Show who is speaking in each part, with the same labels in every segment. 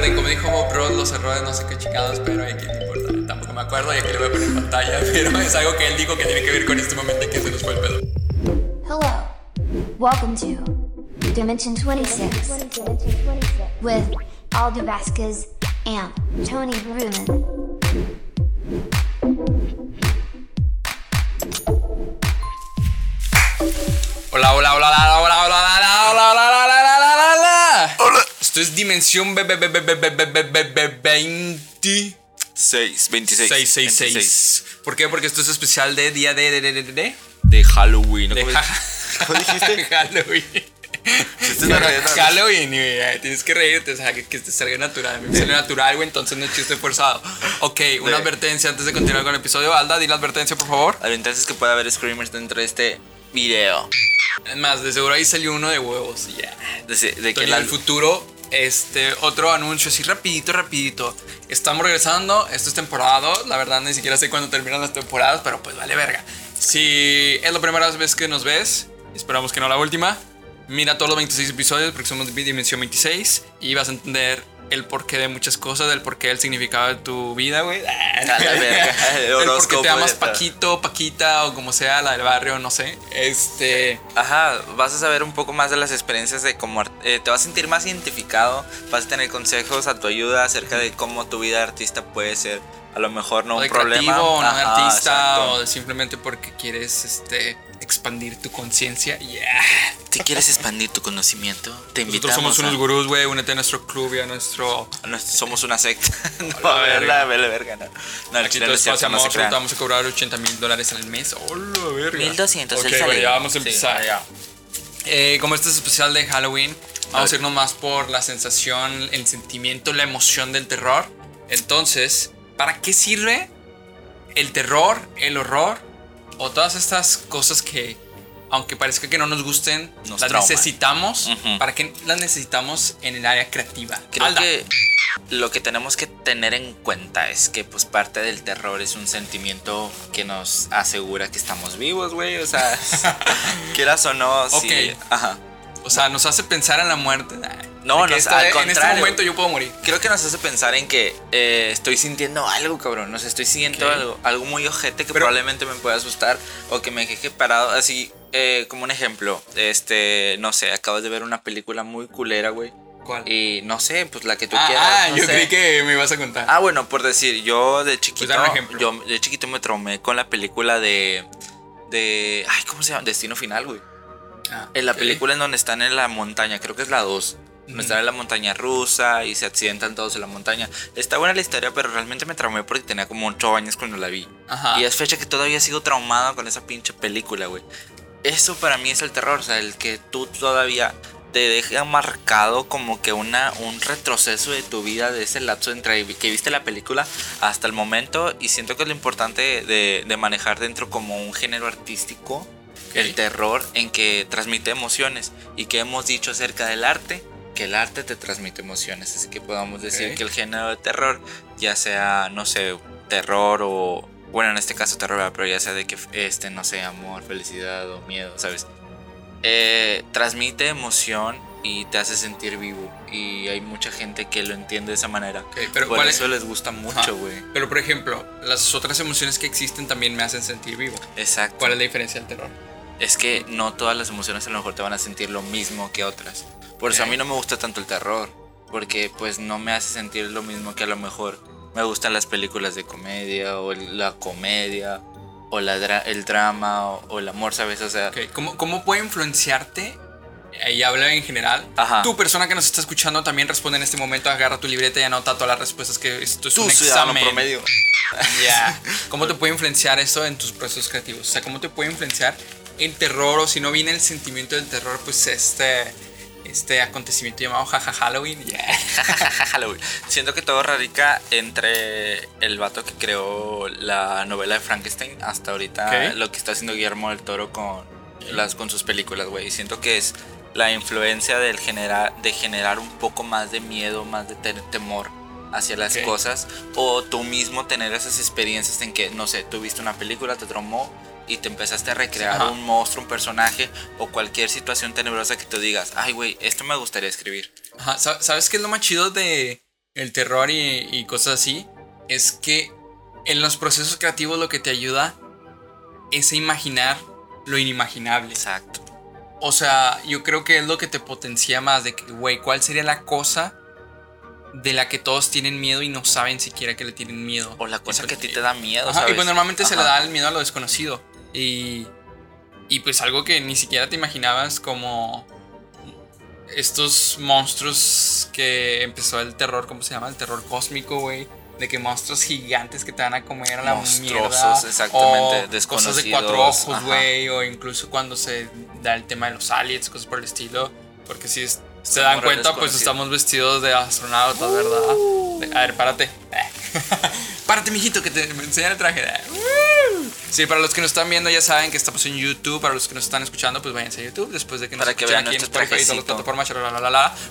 Speaker 1: recuerden, como dijo Bob Ross, los errores no sé qué chingados, pero aquí no importa. Tampoco me acuerdo y aquí lo voy a poner en pantalla, pero es algo que él dijo que tiene que ver con este momento en que se nos fue el pedo.
Speaker 2: Hello. Welcome to Dimension 26 with Aldo Vasquez and Tony Bruman.
Speaker 1: Hola, hola, hola, hola, hola, hola, hola, hola, hola, hola, hola, hola. Hola. Esto es Dimensión 20.
Speaker 3: 6, 26.
Speaker 1: 666. ¿Por qué? Porque esto es especial de día de. de. de. de. de.
Speaker 3: Halloween. ¿no?
Speaker 1: de
Speaker 3: ¿Cómo,
Speaker 1: ja-
Speaker 3: ¿Cómo dijiste?
Speaker 1: Halloween.
Speaker 3: Esta es.
Speaker 1: Halloween, eh, tienes que reírte, o sea, que, que te salga natural. Me sale natural, güey, entonces no es chiste forzado. Ok, una
Speaker 3: De-
Speaker 1: advertencia antes de continuar con el episodio. Alda, di la advertencia, por favor.
Speaker 3: Ventaja es que puede haber screamers dentro de este video.
Speaker 1: Es más, de seguro ahí salió uno de huevos. Ya.
Speaker 3: De, de que
Speaker 1: el futuro, este, otro anuncio así rapidito, rapidito. Estamos regresando, esto es temporada 2. La verdad, ni siquiera sé cuándo terminan las temporadas, pero pues vale verga. Si es la primera vez que nos ves, esperamos que no la última. Mira todos los 26 episodios porque somos Dimensión 26 y vas a entender el porqué de muchas cosas, el porqué del significado de tu vida, güey.
Speaker 3: el
Speaker 1: porqué te llamas. Paquito, Paquita o como sea, la del barrio, no sé. Este.
Speaker 3: Ajá, vas a saber un poco más de las experiencias de cómo eh, te vas a sentir más identificado, vas a tener consejos a tu ayuda acerca de cómo tu vida de artista puede ser a lo mejor no
Speaker 1: o
Speaker 3: un
Speaker 1: de
Speaker 3: problema,
Speaker 1: creativo, o no de artista,
Speaker 3: exacto.
Speaker 1: o de simplemente porque quieres este, expandir tu conciencia. Yeah.
Speaker 3: Si quieres expandir tu conocimiento, te
Speaker 1: Nosotros
Speaker 3: invitamos
Speaker 1: somos
Speaker 3: a-
Speaker 1: unos gurús, güey. Únete a nuestro club y a nuestro.
Speaker 3: Somos una secta. no, a ver, la verga, no. No, al
Speaker 1: Aquí
Speaker 3: no es cierto, no se crean.
Speaker 1: vamos a cobrar 80 mil dólares al mes. ¡Hola, verga!
Speaker 3: 1200
Speaker 1: Ok,
Speaker 3: el salario.
Speaker 1: ya vamos a
Speaker 3: Sí,
Speaker 1: empezar.
Speaker 3: ya.
Speaker 1: Eh, como este es especial de Halloween, vamos a irnos más por la sensación, el sentimiento, la emoción del terror. Entonces, ¿para qué sirve el terror, el horror o todas estas cosas que, aunque parezca que no nos gusten,
Speaker 3: Nos
Speaker 1: las necesitamos? ¿Para qué las necesitamos en el área creativa?
Speaker 3: Creo
Speaker 1: Alda.
Speaker 3: que lo que tenemos que tener en cuenta es que pues parte del terror es un sentimiento que nos asegura que estamos vivos, güey. O sea, quieras o no, sí.
Speaker 1: Ok.
Speaker 3: Ajá.
Speaker 1: O sea, nos hace pensar en la muerte.
Speaker 3: No, no,
Speaker 1: esta-
Speaker 3: al
Speaker 1: En este
Speaker 3: contrario.
Speaker 1: momento yo puedo morir.
Speaker 3: Creo que nos hace pensar en que eh, estoy sintiendo algo, cabrón. No sé, estoy sintiendo algo, algo muy ojete que
Speaker 1: Pero-
Speaker 3: probablemente me pueda asustar o que me queje parado. Así, eh, como un ejemplo, este, no sé, acabas de ver una película muy culera, güey.
Speaker 1: ¿Cuál?
Speaker 3: Y no sé, pues la que tú
Speaker 1: ah,
Speaker 3: quieras.
Speaker 1: ah,
Speaker 3: no
Speaker 1: yo
Speaker 3: sé.
Speaker 1: creí que me ibas a contar.
Speaker 3: Ah, bueno, por decir, yo de chiquito.
Speaker 1: Pues un ejemplo.
Speaker 3: Yo de chiquito me traumé con la película de. de. Ay, ¿cómo se llama? Destino final, güey.
Speaker 1: Ah,
Speaker 3: En la película en donde están en la montaña, creo que es la 2. Donde están en la montaña rusa y se accidentan todos en la montaña. Está buena la historia, pero realmente me traumé porque tenía como 8 años cuando la vi.
Speaker 1: Ajá.
Speaker 3: Y es fecha que todavía sigo traumado con esa pinche película, güey. Eso para mí es el terror, o sea, el que tú todavía te deja marcado como que una, un retroceso de tu vida de ese lapso entre que viste la película hasta el momento. Y siento que es lo importante de, de manejar dentro como un género artístico, el terror, en que transmite emociones. Y que hemos dicho acerca del arte, que el arte te transmite emociones. Así que podamos decir que el género de terror, ya sea, no sé, terror o bueno, en este caso terror, pero ya sea de que, este, no sé, amor, felicidad o miedo, ¿sabes? Eh, transmite emoción y te hace sentir vivo. Y hay mucha gente que lo entiende de esa manera.
Speaker 1: Ok, pero
Speaker 3: Por
Speaker 1: ¿cuál es-
Speaker 3: eso les gusta mucho, güey.
Speaker 1: Pero por ejemplo, las otras emociones que existen también me hacen sentir vivo.
Speaker 3: Exacto.
Speaker 1: ¿Cuál es la diferencia del terror?
Speaker 3: Es que no todas las emociones a lo mejor te van a sentir lo mismo que otras. Por eso a mí no me gusta tanto el terror. Porque pues no me hace sentir lo mismo que a lo mejor me gustan las películas de comedia o la comedia o la dra- el drama o, o el amor, ¿sabes? O sea,
Speaker 1: Ok, ¿Cómo, ¿Cómo puede influenciarte? Ahí habla en general.
Speaker 3: Ajá.
Speaker 1: Tu persona que nos está escuchando también responde en este momento. Agarra tu libreta y anota todas las respuestas que esto es
Speaker 3: tú,
Speaker 1: un
Speaker 3: ciudadano
Speaker 1: examen.
Speaker 3: promedio.
Speaker 1: Ya. ¿Cómo te puede influenciar eso en tus procesos creativos? O sea, ¿cómo te puede influenciar el terror o si no viene el sentimiento del terror, pues este, este acontecimiento llamado jaja Halloween? Ya.
Speaker 3: Halloween. Siento que todo radica entre el vato que creó la novela de Frankenstein hasta ahorita lo que está haciendo Guillermo del Toro con, las, con sus películas, güey. Siento que es la influencia del generar, de generar un poco más de miedo, más de temor hacia las cosas. O tú mismo tener esas experiencias en que, no sé, tú viste una película, te traumó y te empezaste a recrear
Speaker 1: Ajá.
Speaker 3: un monstruo, un personaje o cualquier situación tenebrosa que tú digas, ay, güey, esto me gustaría escribir.
Speaker 1: Ajá, sa- ¿Sabes qué es lo más chido de el terror y, y cosas así, es que en los procesos creativos lo que te ayuda es a imaginar lo inimaginable.
Speaker 3: Exacto.
Speaker 1: O sea, yo creo que es lo que te potencia más de que, güey, ¿cuál sería la cosa de la que todos tienen miedo y no saben siquiera que le tienen miedo?
Speaker 3: O la cosa que a ti te da miedo,
Speaker 1: Ajá, y pues normalmente se le da el miedo a lo desconocido. Y, y pues algo que ni siquiera te imaginabas como estos monstruos que empezó el terror, ¿cómo se llama? El terror cósmico, güey. De que monstruos gigantes que te van a comer a la mierda.
Speaker 3: exactamente,
Speaker 1: O cosas de cuatro ojos, güey. O incluso cuando se da el tema de los aliens, cosas por el estilo. Porque si es- se dan cuenta, pues estamos vestidos de astronautas, ¿verdad? De- a ver, párate. párate, mijito, que te me enseñan el traje. Sí, para los que nos están viendo ya saben que estamos en YouTube. Para los que nos están escuchando, pues váyanse a YouTube después de que nos
Speaker 3: Para que vean
Speaker 1: aquí en Spotify y todas las plataformas.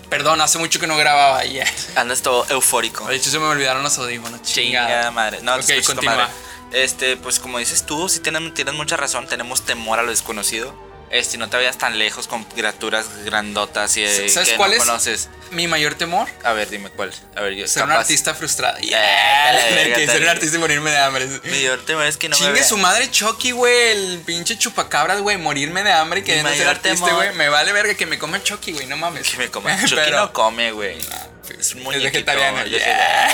Speaker 1: Perdón, hace mucho que no grababa. Yeah.
Speaker 3: Andas todo eufórico.
Speaker 1: De hecho, se me olvidaron los audífonos.
Speaker 3: Chinga
Speaker 1: Chingada.
Speaker 3: madre. No,
Speaker 1: Ok, continúa.
Speaker 3: madre. Este, pues como dices tú, sí tienes, tienes mucha razón, tenemos temor a lo desconocido. Este, no te vayas tan lejos con criaturas grandotas y eh,
Speaker 1: ¿Sabes
Speaker 3: que
Speaker 1: cuál
Speaker 3: no
Speaker 1: es?
Speaker 3: conoces.
Speaker 1: Mi mayor temor.
Speaker 3: A ver, dime cuál. A ver, yo
Speaker 1: Ser un
Speaker 3: capaz-
Speaker 1: artista frustrado. Yeah. que ser un artista y morirme de hambre.
Speaker 3: Mi mayor temor es que no
Speaker 1: Chingue su madre Chucky, güey. El pinche chupacabras, güey. Morirme de hambre y queriendo ser
Speaker 3: mayor
Speaker 1: artista, güey. Me vale verga que me coma Chucky, güey. No mames.
Speaker 3: Que me coma. Chucky
Speaker 1: Pero-
Speaker 3: no come, güey.
Speaker 1: pues,
Speaker 3: Es un muñequito.
Speaker 1: vegetariano. Yeah.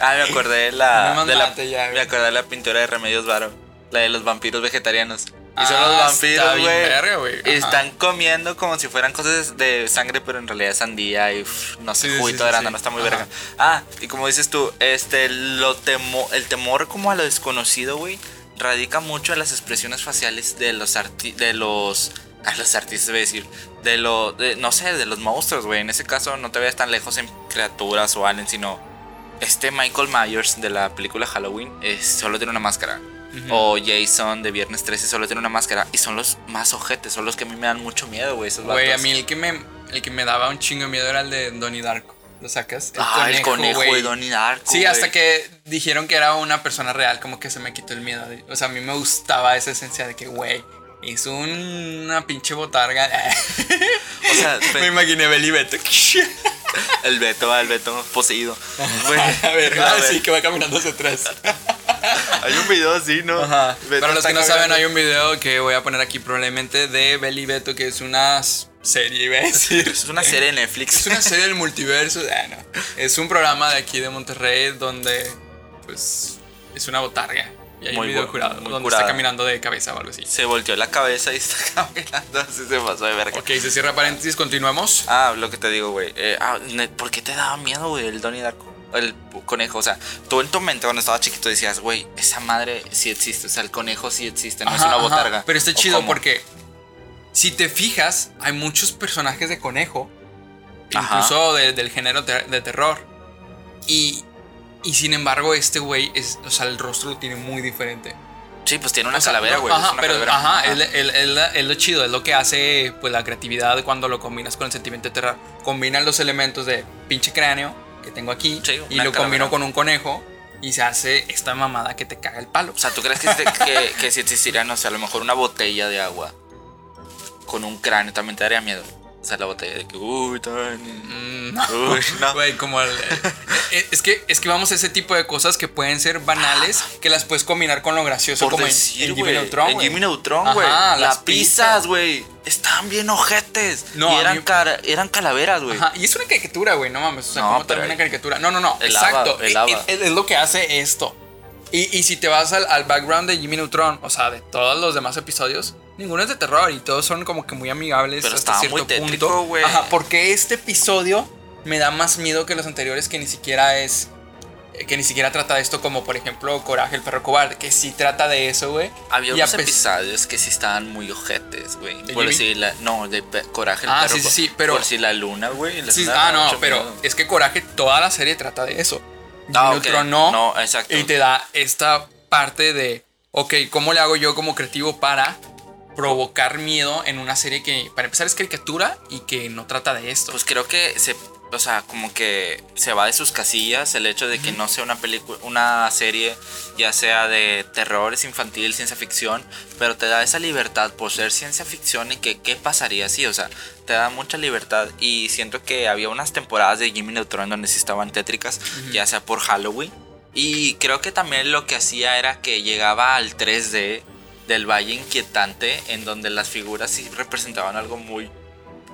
Speaker 3: Ah, me acordé de la,
Speaker 1: No me
Speaker 3: de la
Speaker 1: ya,
Speaker 3: me acordé de la pintura de Remedios Varo, la de los vampiros vegetarianos. Y son
Speaker 1: Ah,
Speaker 3: los vampiros, güey. Están comiendo como si fueran cosas de sangre, pero en realidad es sandía y uf, no sé,
Speaker 1: Sí,
Speaker 3: juguito
Speaker 1: sí,
Speaker 3: de
Speaker 1: sí,
Speaker 3: arándano,
Speaker 1: sí.
Speaker 3: está muy
Speaker 1: Ajá.
Speaker 3: verga. Ah, y como dices tú, este lo temo, el temor como a lo desconocido, güey, radica mucho en las expresiones faciales de los arti de los a los artistas, voy a decir, de lo de- no sé, de los monstruos, güey. En ese caso no te vayas tan lejos en criaturas o aliens, sino este Michael Myers de la película Halloween es, solo tiene una máscara. O Jason de Viernes 13 solo tiene una máscara. Y son los más ojetes, son los que a mí me dan mucho miedo, güey. Esos
Speaker 1: Güey, a mí el que me, el que me daba un chingo de miedo era el de Donnie Darko. ¿Lo sacas?
Speaker 3: ah, el conejo de Donnie Darko.
Speaker 1: Sí, hasta que dijeron que era una persona real, como que se me quitó el miedo. O sea, a mí me gustaba esa esencia de que, güey, es un- una pinche botarga.
Speaker 3: O sea,
Speaker 1: me imaginé Beli Beto.
Speaker 3: el Beto, el Beto poseído.
Speaker 1: A ver,
Speaker 3: a ver,
Speaker 1: sí, que va caminando hacia atrás.
Speaker 3: Hay un video así, ¿no?
Speaker 1: Ajá.
Speaker 3: Beto
Speaker 1: Para los que no saben, hay un video que voy a poner aquí probablemente de Beli Beto, que es una serie, iba a decir.
Speaker 3: Es una serie de Netflix.
Speaker 1: Es una serie del multiverso. Ah, no. Es un programa de aquí de Monterrey donde, pues, es una botarga. Y hay
Speaker 3: Muy
Speaker 1: un video jurado
Speaker 3: muy
Speaker 1: donde
Speaker 3: curada.
Speaker 1: está caminando de cabeza o algo así.
Speaker 3: Se volteó la cabeza y está caminando. Así se pasó de verga.
Speaker 1: Ok, se cierra paréntesis, continuamos.
Speaker 3: Ah, lo que te digo, güey. Eh, ah, ¿Por qué te daba miedo, güey, el Donnie Darko? El conejo, o sea, tú en tu mente cuando estaba chiquito decías, güey, esa madre sí existe, o sea, el conejo sí existe, no es una
Speaker 1: ajá.
Speaker 3: botarga.
Speaker 1: Pero está
Speaker 3: ¿O
Speaker 1: chido
Speaker 3: cómo?
Speaker 1: porque si te fijas, hay muchos personajes de conejo,
Speaker 3: Ajá.
Speaker 1: incluso de- del género ter- de terror. Y, y sin embargo, este güey, es, o sea, el rostro lo tiene muy diferente.
Speaker 3: Sí, pues tiene una
Speaker 1: O sea,
Speaker 3: calavera, güey.
Speaker 1: Ajá, pero
Speaker 3: calavera.
Speaker 1: ajá,
Speaker 3: Ajá.
Speaker 1: Es, es- es la- es lo chido, es lo que hace pues la creatividad cuando lo combinas con el sentimiento de terror. Combinan los elementos de pinche cráneo que tengo aquí
Speaker 3: Sí,
Speaker 1: y lo combino con un conejo y se hace esta mamada que te caga el palo.
Speaker 3: O sea, ¿tú crees que, este- que, que si existiera, no sé, a lo mejor una botella de agua con un cráneo también te daría miedo? Sea, la botella de que, uy, tan...
Speaker 1: Mm,
Speaker 3: Uy, no.
Speaker 1: Güey, como el- eh, es que es que vamos a ese tipo de cosas que pueden ser banales que las puedes combinar con lo gracioso
Speaker 3: Por
Speaker 1: como en-
Speaker 3: decir,
Speaker 1: en, Jimmy
Speaker 3: güey.
Speaker 1: Neutron,
Speaker 3: En
Speaker 1: güey.
Speaker 3: Jimmy Neutron, güey.
Speaker 1: las
Speaker 3: Las
Speaker 1: pizzas.
Speaker 3: güey. Estaban bien ojetes.
Speaker 1: No,
Speaker 3: y eran,
Speaker 1: mí-
Speaker 3: cara- eran calaveras, güey.
Speaker 1: Ajá, y es una caricatura, güey, no mames. O sea,
Speaker 3: No,
Speaker 1: ¿cómo
Speaker 3: pero
Speaker 1: termina una caricatura? No, no, no.
Speaker 3: el
Speaker 1: exacto.
Speaker 3: el
Speaker 1: es lo que hace esto. Y, y si te vas al, al background de Jimmy Neutron, o sea, de todos los demás episodios, ninguno es de terror y todos son como que muy amigables
Speaker 3: Pero
Speaker 1: hasta cierto
Speaker 3: muy tétrico,
Speaker 1: punto.
Speaker 3: güey.
Speaker 1: Ajá, porque este episodio me da más miedo que los anteriores que ni siquiera es. eh, Que ni siquiera trata esto como por ejemplo Coraje el perro cobarde, que sí trata de eso, güey.
Speaker 3: Había unos episodios que sí estaban muy ojetes, güey.
Speaker 1: ¿De
Speaker 3: Por decir la. No, de Coraje el
Speaker 1: Ah,
Speaker 3: perro.
Speaker 1: sí, sí, sí, pero-
Speaker 3: Por si la luna, güey.
Speaker 1: Sí, ah, no, pero
Speaker 3: miedo.
Speaker 1: es que Coraje, toda la serie trata de eso.
Speaker 3: Ah.
Speaker 1: Neutron no.
Speaker 3: No, exacto.
Speaker 1: Y te da esta parte de, ok, ¿cómo le hago yo como creativo para provocar miedo en una serie que, para empezar, es caricatura y que no trata de esto?
Speaker 3: Pues creo que se o sea, como que se va de sus casillas el hecho de que no sea una película, una serie, ya sea de terror, es infantil, ciencia ficción, pero te da esa libertad por ser ciencia ficción y que qué pasaría si, o sea, te da mucha libertad y siento que había unas temporadas de Jimmy Neutron donde sí estaban tétricas, ya sea por Halloween. Y creo que también lo que hacía era que llegaba al 3D del Valle Inquietante, en donde las figuras sí representaban algo muy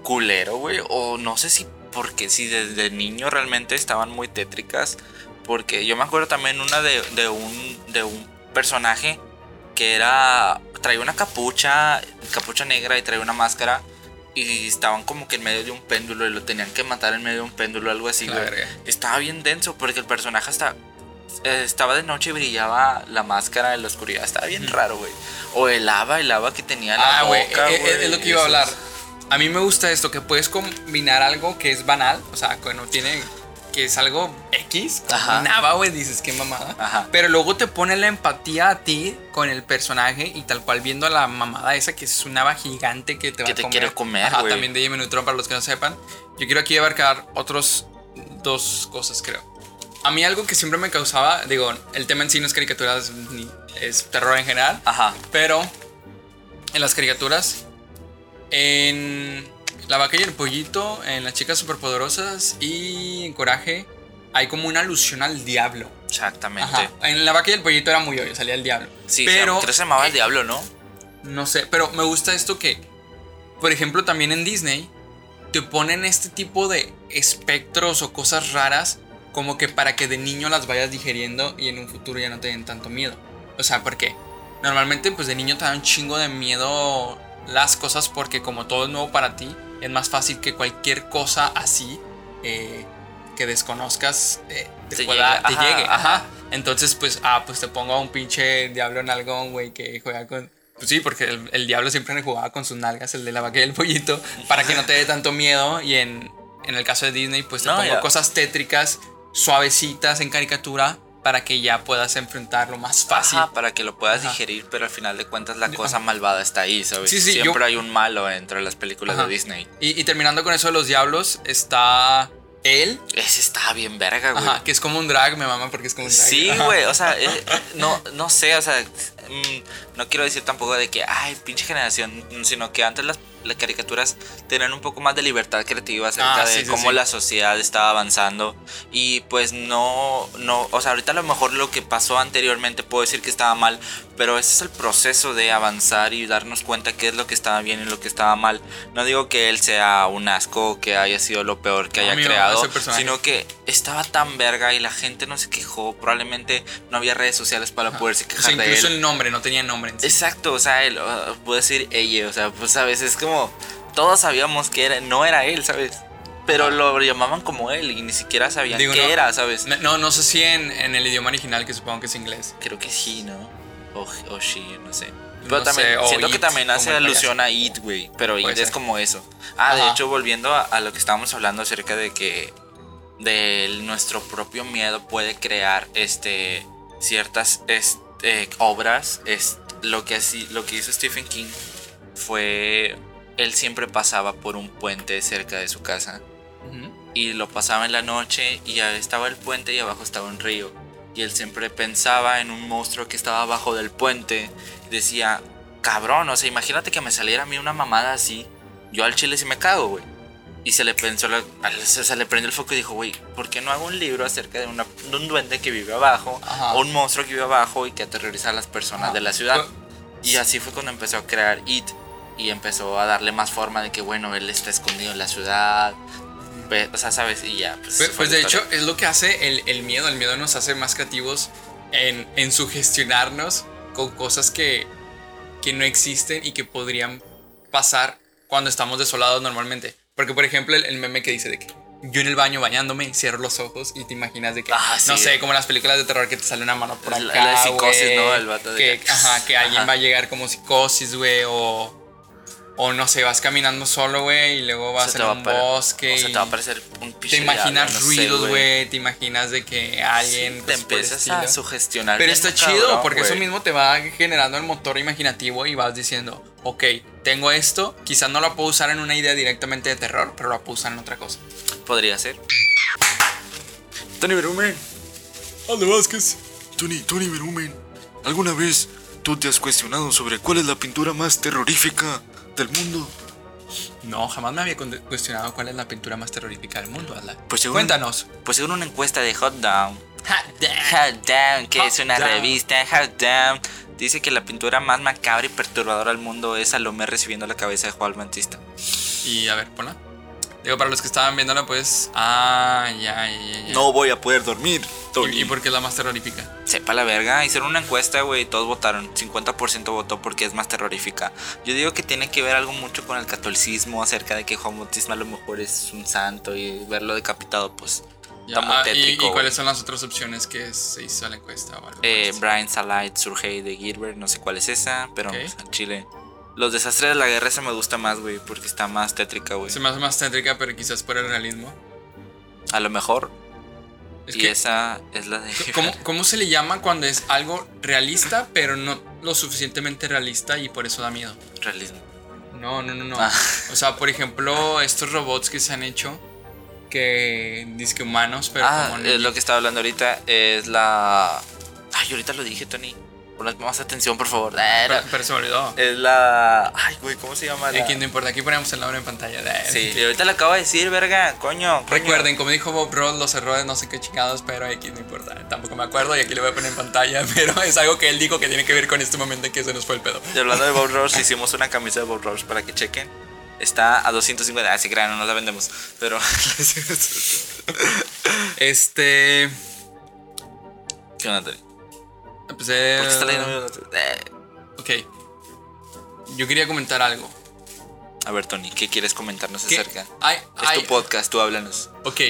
Speaker 3: culero, güey. O no sé si porque si desde niño realmente estaban muy tétricas. Porque yo me acuerdo también una de, de, un, de un personaje que era. traía una capucha, capucha negra y traía una máscara. Y estaban como que en medio de un péndulo y lo tenían que matar en medio de un péndulo, algo así. Estaba bien denso porque el personaje hasta. eh, estaba de noche y brillaba la máscara en la oscuridad. Estaba bien raro, güey. O el lava, el lava que tenía en la
Speaker 1: Ah,
Speaker 3: boca,
Speaker 1: eh, eh, es lo que iba a hablar. A mí me gusta esto, que puedes combinar algo que es banal, o sea, que no tiene, que es algo X, nada, güey, dices, qué mamada.
Speaker 3: Ajá.
Speaker 1: Pero luego te pone la empatía a ti con el personaje y tal cual viendo a la mamada esa que es una nava gigante que te va
Speaker 3: Que
Speaker 1: a
Speaker 3: te
Speaker 1: comer.
Speaker 3: quiere comer,
Speaker 1: Ajá, también de Jimmy Neutron, para los que no sepan. Yo quiero aquí abarcar otros dos cosas, creo. A mí algo que siempre me causaba, digo, el tema en sí no es caricaturas ni es terror en general,
Speaker 3: Ajá.
Speaker 1: pero en las caricaturas, en La vaca y el pollito, en Las chicas superpoderosas y en Coraje, hay como una alusión al diablo.
Speaker 3: Exactamente.
Speaker 1: Ajá. En La vaca y el pollito era muy obvio, salía el diablo.
Speaker 3: Sí,
Speaker 1: pero
Speaker 3: creo que se llamaba el diablo, ¿no?
Speaker 1: no sé, pero me gusta esto que, por ejemplo, también en Disney te ponen este tipo de espectros o cosas raras como que para que de niño las vayas digeriendo y en un futuro ya no te den tanto miedo. O sea, porque normalmente pues de niño te da un chingo de miedo las cosas porque como todo es nuevo para ti, es más fácil que cualquier cosa así eh, que desconozcas eh, te,
Speaker 3: Te
Speaker 1: pueda-
Speaker 3: llegue,
Speaker 1: te
Speaker 3: ajá,
Speaker 1: llegue.
Speaker 3: ajá.
Speaker 1: Ajá. Entonces, pues, ah, pues te pongo a un pinche diablo nalgón, güey, que juega con. Pues sí, porque el, el diablo siempre jugaba con sus nalgas, el de la vaca y el pollito, para que no te dé tanto miedo. Y en, en el caso de Disney, pues te
Speaker 3: No,
Speaker 1: pongo
Speaker 3: ya.
Speaker 1: cosas tétricas, suavecitas en caricatura, para que ya puedas enfrentarlo más fácil.
Speaker 3: Ajá, para que lo puedas
Speaker 1: Ajá.
Speaker 3: digerir, pero al final de cuentas la cosa malvada está ahí, ¿sabes?
Speaker 1: Sí, sí,
Speaker 3: Siempre
Speaker 1: yo-
Speaker 3: hay un malo entre las películas
Speaker 1: Ajá.
Speaker 3: de Disney.
Speaker 1: Y, y terminando con eso de los diablos, está él,
Speaker 3: Ese está bien verga, güey.
Speaker 1: ajá, que es como un drag, me mama porque es como un drag.
Speaker 3: Sí, güey, o sea, eh, no, no sé, o sea, mm, no quiero decir tampoco de que, ay, pinche generación, sino que antes las, las caricaturas tenían un poco más de libertad creativa acerca
Speaker 1: Ah,
Speaker 3: de
Speaker 1: sí, sí,
Speaker 3: cómo
Speaker 1: sí.
Speaker 3: la sociedad estaba avanzando y pues no, no, o sea, ahorita a lo mejor lo que pasó anteriormente puedo decir que estaba mal, pero ese es el proceso de avanzar y darnos cuenta qué es lo que estaba bien y lo que estaba mal. No digo que él sea un asco, que haya sido lo peor que
Speaker 1: No,
Speaker 3: haya creado, sino que estaba tan verga y la gente no se quejó. Probablemente no había redes sociales para poderse
Speaker 1: O
Speaker 3: quejar
Speaker 1: sea,
Speaker 3: de
Speaker 1: incluso
Speaker 3: él.
Speaker 1: el nombre no tenía nombre en sí.
Speaker 3: Exacto, o sea, él, uh, puedo decir ella, o sea, pues a veces es como todos sabíamos que era, no era él, ¿sabes? Pero lo llamaban como él y ni siquiera sabían
Speaker 1: Digo,
Speaker 3: qué
Speaker 1: no-
Speaker 3: era, ¿sabes?
Speaker 1: No, no sé si en, en el idioma original, que supongo que es inglés.
Speaker 3: Creo que sí, ¿no? O, o she, no sé. Pero
Speaker 1: No
Speaker 3: también,
Speaker 1: sé,
Speaker 3: siento que también hace alusión a It, güey. Pero It es como eso. Ah, de hecho, volviendo a, a lo que estábamos hablando acerca de que de nuestro propio miedo puede crear este ciertas este, obras. Es lo que así, lo que hizo Stephen King fue él siempre pasaba por un puente cerca de su casa y lo pasaba en la noche y ahí estaba el puente y abajo estaba un río. Y él siempre pensaba en un monstruo que estaba abajo del puente. Y decía, cabrón, o sea, imagínate que me saliera a mí una mamada así. Yo al chile sí me cago, güey. Y se le pensó, se, le prendió el foco y dijo, güey, ¿por qué no hago un libro acerca de, una- de un duende que vive abajo?
Speaker 1: Ajá.
Speaker 3: O un monstruo que vive abajo y que aterroriza a las personas
Speaker 1: Ajá.
Speaker 3: de la ciudad.
Speaker 1: Pues-
Speaker 3: Y así fue cuando empezó a crear It. Y empezó a darle más forma de que, bueno, él está escondido en la ciudad. Ve- O sea, ¿sabes? Y ya, pues.
Speaker 1: Pues, pues
Speaker 3: la
Speaker 1: de hecho es lo que hace el, el miedo. El miedo nos hace más creativos en, en sugestionarnos con cosas que, que no existen y que podrían pasar cuando estamos desolados normalmente. Porque por ejemplo el, el meme que dice de que yo en el baño bañándome cierro los ojos y te imaginas de que,
Speaker 3: Ah,
Speaker 1: no
Speaker 3: sí.
Speaker 1: sé, como las películas de terror que te sale una mano por acá.
Speaker 3: La- la de psicosis,
Speaker 1: güey,
Speaker 3: ¿no? El vato de
Speaker 1: que,
Speaker 3: que-
Speaker 1: ajá, que alguien
Speaker 3: Ajá.
Speaker 1: va a llegar como psicosis, güey, o... O no sé, vas caminando solo, güey, y luego vas
Speaker 3: Se
Speaker 1: en
Speaker 3: te va
Speaker 1: un bosque.
Speaker 3: O sea, te va a aparecer un
Speaker 1: te imaginas
Speaker 3: diablo, no
Speaker 1: ruidos, güey. Te imaginas de que alguien.
Speaker 3: te
Speaker 1: pues, el
Speaker 3: empiezas a sugestionar.
Speaker 1: Pero está
Speaker 3: cabrón,
Speaker 1: chido, porque eso
Speaker 3: güey.
Speaker 1: mismo te va generando el motor imaginativo y vas diciendo, ok, tengo esto, quizás no lo puedo usar en una idea directamente de terror, pero lo puedo usar en otra cosa.
Speaker 3: Podría ser.
Speaker 4: Tony Berumen. Aldo Vázquez. Tony, Tony Berumen. ¿Alguna vez tú te has cuestionado sobre cuál es la pintura más terrorífica del mundo?
Speaker 1: No, jamás me había cuestionado cuál es la pintura más terrorífica del mundo, Ala.
Speaker 3: Pues según-
Speaker 1: Cuéntanos.
Speaker 3: Pues según una encuesta de Hot Down, Hot Down, que es una
Speaker 1: Down.
Speaker 3: revista, Hot Down, dice que la pintura más macabra y perturbadora del mundo es Salomé recibiendo la cabeza de Juan Bautista.
Speaker 1: Y a ver, ponla. Digo, para los que estaban viéndola, pues. Ah, ya, ya, ya.
Speaker 4: No voy a poder dormir, Tony.
Speaker 1: ¿Y, y por qué es la más terrorífica?
Speaker 3: Sepa la verga, hicieron una encuesta, güey, y todos votaron. 50% votó porque es más terrorífica. Yo digo que tiene que ver algo mucho con el catolicismo acerca de que Juan Bautista a lo mejor es un santo y verlo decapitado, pues.
Speaker 1: Ya,
Speaker 3: Está muy
Speaker 1: ah, y-
Speaker 3: tétrico,
Speaker 1: ¿Y,
Speaker 3: güey.
Speaker 1: cuáles son las otras opciones que se hizo la encuesta? o algo
Speaker 3: Eh? Brian Salite, Surgey de Gilbert, no sé cuál es esa, pero
Speaker 1: Ok.
Speaker 3: pues, en Chile. Los desastres de la guerra esa me gusta más, güey, porque está más tétrica, güey.
Speaker 1: Se me hace más tétrica, pero quizás por el realismo.
Speaker 3: A lo mejor.
Speaker 1: Es
Speaker 3: y
Speaker 1: que,
Speaker 3: esa es la de.
Speaker 1: ¿cómo, ¿Cómo se le llama cuando es algo realista, pero no lo suficientemente realista y por eso da miedo?
Speaker 3: Realismo.
Speaker 1: No, no, no, no.
Speaker 3: Ah.
Speaker 1: O sea, por ejemplo, estos robots que se han hecho, que dizque humanos, pero
Speaker 3: ah,
Speaker 1: como
Speaker 3: eh, lo que estaba hablando ahorita es la. Ay, ahorita lo dije, Tony. Ponle más atención, por favor. Ah,
Speaker 1: Pero,
Speaker 3: no.
Speaker 1: pero se me olvidó.
Speaker 3: Es la. Ay, güey, ¿cómo se llama? La...
Speaker 1: Aquí no importa, aquí ponemos el nombre en pantalla.
Speaker 3: Sí, y ahorita lo acabo de decir, verga, coño. coño.
Speaker 1: Recuerden, como dijo Bob Ross, los errores no sé qué chingados, pero aquí no importa. Tampoco me acuerdo y aquí le voy a poner en pantalla, pero es algo que él dijo que tiene que ver con este momento en que se nos fue el pedo.
Speaker 3: Y hablando de Bob Ross, hicimos una camisa de Bob Ross para que chequen. Está a 250. Ah, sí, crean, no nos la vendemos. Pero.
Speaker 1: Este.
Speaker 3: ¿Qué onda, Tony? ¿Por qué está leyendo? Eh,
Speaker 1: Ok. Yo quería comentar algo.
Speaker 3: A ver, Tony, ¿qué quieres comentarnos
Speaker 1: ¿Qué?
Speaker 3: acerca?
Speaker 1: Ay,
Speaker 3: Es
Speaker 1: ay,
Speaker 3: tu podcast, tú háblanos.
Speaker 1: Ok,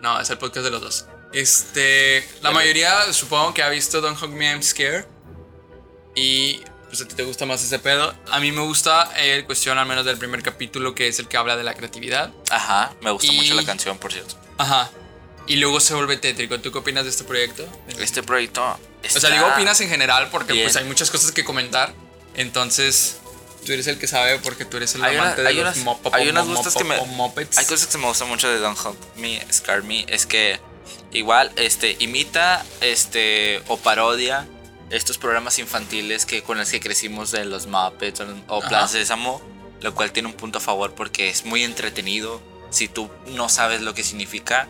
Speaker 1: no, es el podcast de los dos. Este, la mayoría supongo que ha visto Don't Hug Me, I'm Scared. Y pues a ti te gusta más ese pedo. A mí me gusta el cuestión, al menos del primer capítulo, que es el que habla de la creatividad.
Speaker 3: Ajá, me gusta
Speaker 1: Y-
Speaker 3: mucho la canción, por cierto.
Speaker 1: Ajá. Y luego se vuelve tétrico. ¿Tú qué opinas de este proyecto?
Speaker 3: Este proyecto.
Speaker 1: O sea, digo
Speaker 3: está-
Speaker 1: opinas en general porque
Speaker 3: bien.
Speaker 1: pues hay muchas cosas que comentar. Entonces, tú eres el que sabe porque tú eres el
Speaker 3: Hay, una-
Speaker 1: amante de
Speaker 3: hay
Speaker 1: los
Speaker 3: unas,
Speaker 1: mo-
Speaker 3: hay unas gustas que me. Hay cosas que me gustan mucho de Don't Hug Me, Scar Me. Es que igual este, imita este, o parodia estos programas infantiles que, con los que crecimos de los Muppets o, o
Speaker 1: Ajá.
Speaker 3: Plaza Sésamo. Lo cual tiene un punto a favor porque es muy entretenido. Si tú no sabes lo que significa,